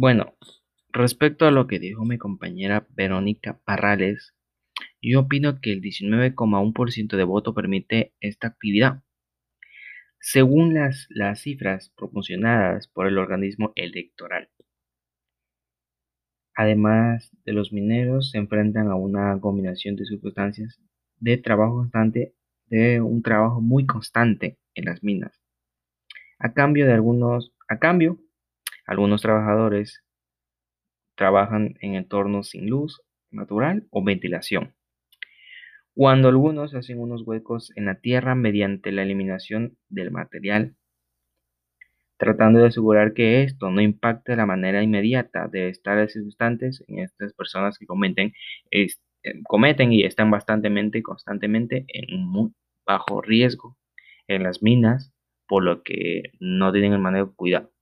Bueno, respecto a lo que dijo mi compañera Verónica Parrales, yo opino que el 19,1% de voto permite esta actividad. Según las, las cifras proporcionadas por el organismo electoral. Además de los mineros se enfrentan a una combinación de circunstancias de trabajo constante, de un trabajo muy constante en las minas. A cambio de algunos, a cambio, algunos trabajadores trabajan en entornos sin luz natural o ventilación. Cuando algunos hacen unos huecos en la tierra mediante la eliminación del material, tratando de asegurar que esto no impacte la manera inmediata de estar circunstantes en estas personas que cometen, eh, cometen y están bastante constantemente en un bajo riesgo en las minas, por lo que no tienen el manejo cuidado.